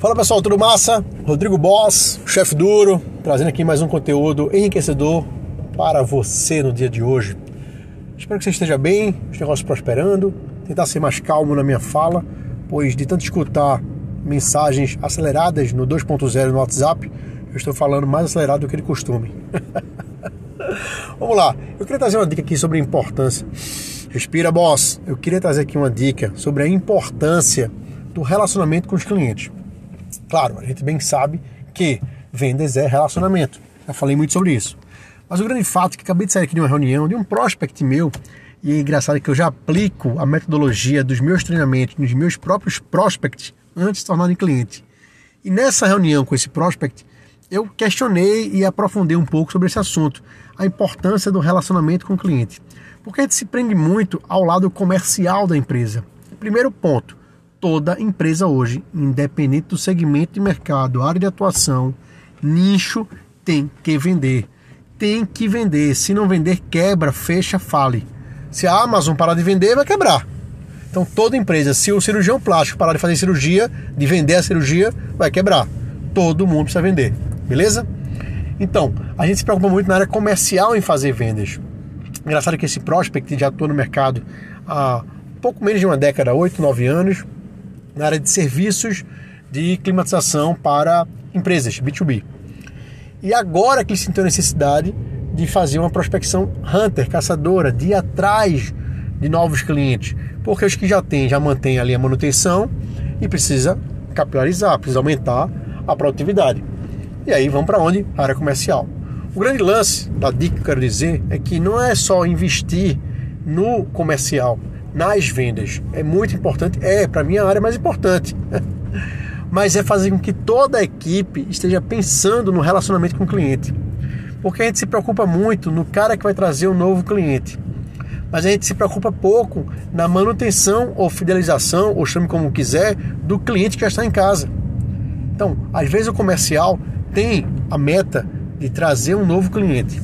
Fala pessoal, tudo massa? Rodrigo Boss, chefe duro, trazendo aqui mais um conteúdo enriquecedor para você no dia de hoje. Espero que você esteja bem, os negócios prosperando, tentar ser mais calmo na minha fala, pois de tanto escutar mensagens aceleradas no 2.0 no WhatsApp, eu estou falando mais acelerado do que de costume. Vamos lá, eu queria trazer uma dica aqui sobre a importância. Respira, boss. Eu queria trazer aqui uma dica sobre a importância do relacionamento com os clientes. Claro, a gente bem sabe que vendas é relacionamento. Já falei muito sobre isso. Mas o grande fato é que acabei de sair aqui de uma reunião de um prospect meu, e é engraçado que eu já aplico a metodologia dos meus treinamentos nos meus próprios prospects antes de tornarem cliente. E nessa reunião com esse prospect, eu questionei e aprofundei um pouco sobre esse assunto, a importância do relacionamento com o cliente. Porque a gente se prende muito ao lado comercial da empresa. Primeiro ponto, toda empresa hoje, independente do segmento de mercado, área de atuação, nicho, tem que vender. Tem que vender. Se não vender, quebra, fecha, fale. Se a Amazon parar de vender, vai quebrar. Então, toda empresa, se o cirurgião plástico parar de fazer cirurgia, de vender a cirurgia, vai quebrar. Todo mundo precisa vender. Beleza? Então, a gente se preocupa muito na área comercial em fazer vendas. Engraçado que esse prospect já atua no mercado há pouco menos de uma década, 8, 9 anos, na área de serviços de climatização para empresas, B2B. E agora que ele sentiu a necessidade de fazer uma prospecção hunter, caçadora, de ir atrás de novos clientes, porque os que já tem, já mantém ali a manutenção e precisa capilarizar, precisa aumentar a produtividade. E aí vamos para onde? A área comercial. O grande lance da dica que eu quero dizer é que não é só investir no comercial, nas vendas. É muito importante, é para mim a área mais importante. Mas é fazer com que toda a equipe esteja pensando no relacionamento com o cliente. Porque a gente se preocupa muito no cara que vai trazer um novo cliente. Mas a gente se preocupa pouco na manutenção ou fidelização, ou chame como quiser, do cliente que já está em casa. Então, às vezes o comercial tem a meta de trazer um novo cliente.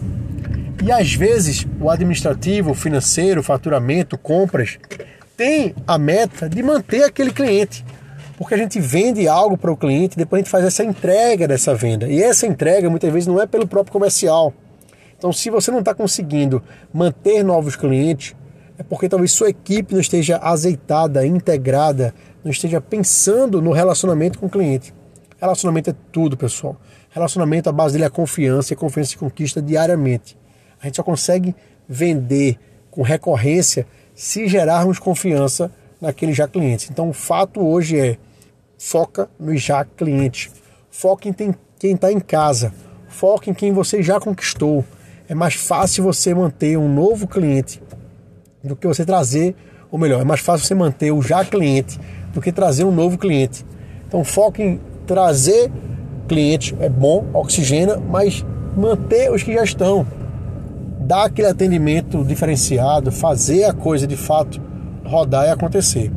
E às vezes o administrativo, o financeiro, o faturamento, compras, tem a meta de manter aquele cliente. Porque a gente vende algo para o cliente, depois a gente faz essa entrega dessa venda. E essa entrega muitas vezes não é pelo próprio comercial. Então, se você não está conseguindo manter novos clientes, é porque talvez sua equipe não esteja azeitada, integrada, não esteja pensando no relacionamento com o cliente. Relacionamento é tudo, pessoal. Relacionamento, a base dele é a confiança, e a confiança se conquista diariamente. A gente só consegue vender com recorrência se gerarmos confiança naquele já cliente. Então, o fato hoje é foca no já cliente. Foca em quem está em casa. Foca em quem você já conquistou. É mais fácil você manter um novo cliente do que você trazer, ou melhor, é mais fácil você manter o já cliente do que trazer um novo cliente. Então, foca em trazer clientes, é bom, oxigena, mas manter os que já estão dar aquele atendimento diferenciado, fazer a coisa de fato rodar e acontecer.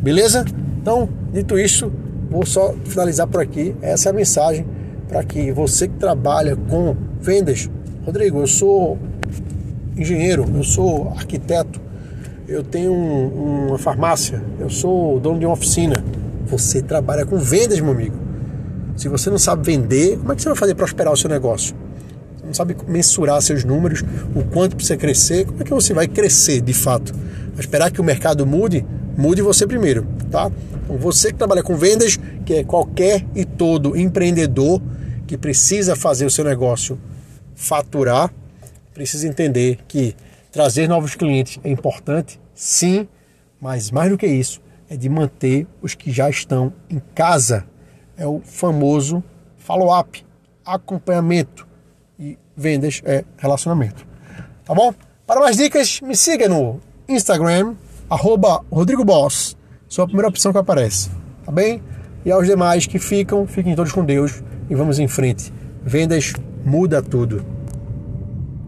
Beleza? Então, dito isso, vou só finalizar por aqui. Essa é a mensagem para que você que trabalha com vendas, Rodrigo, eu sou engenheiro, eu sou arquiteto, eu tenho um, uma farmácia, eu sou dono de uma oficina. Você trabalha com vendas, meu amigo. Se você não sabe vender, como é que você vai fazer prosperar o seu negócio? Não sabe mensurar seus números, o quanto precisa crescer, como é que você vai crescer de fato? Vai esperar que o mercado mude? Mude você primeiro, tá? Então você que trabalha com vendas, que é qualquer e todo empreendedor que precisa fazer o seu negócio faturar, precisa entender que trazer novos clientes é importante, sim, mas mais do que isso, é de manter os que já estão em casa. É o famoso follow-up, acompanhamento vendas é relacionamento. Tá bom? Para mais dicas, me siga no Instagram, arroba Rodrigo Boss. Sua primeira opção que aparece. Tá bem? E aos demais que ficam, fiquem todos com Deus e vamos em frente. Vendas muda tudo.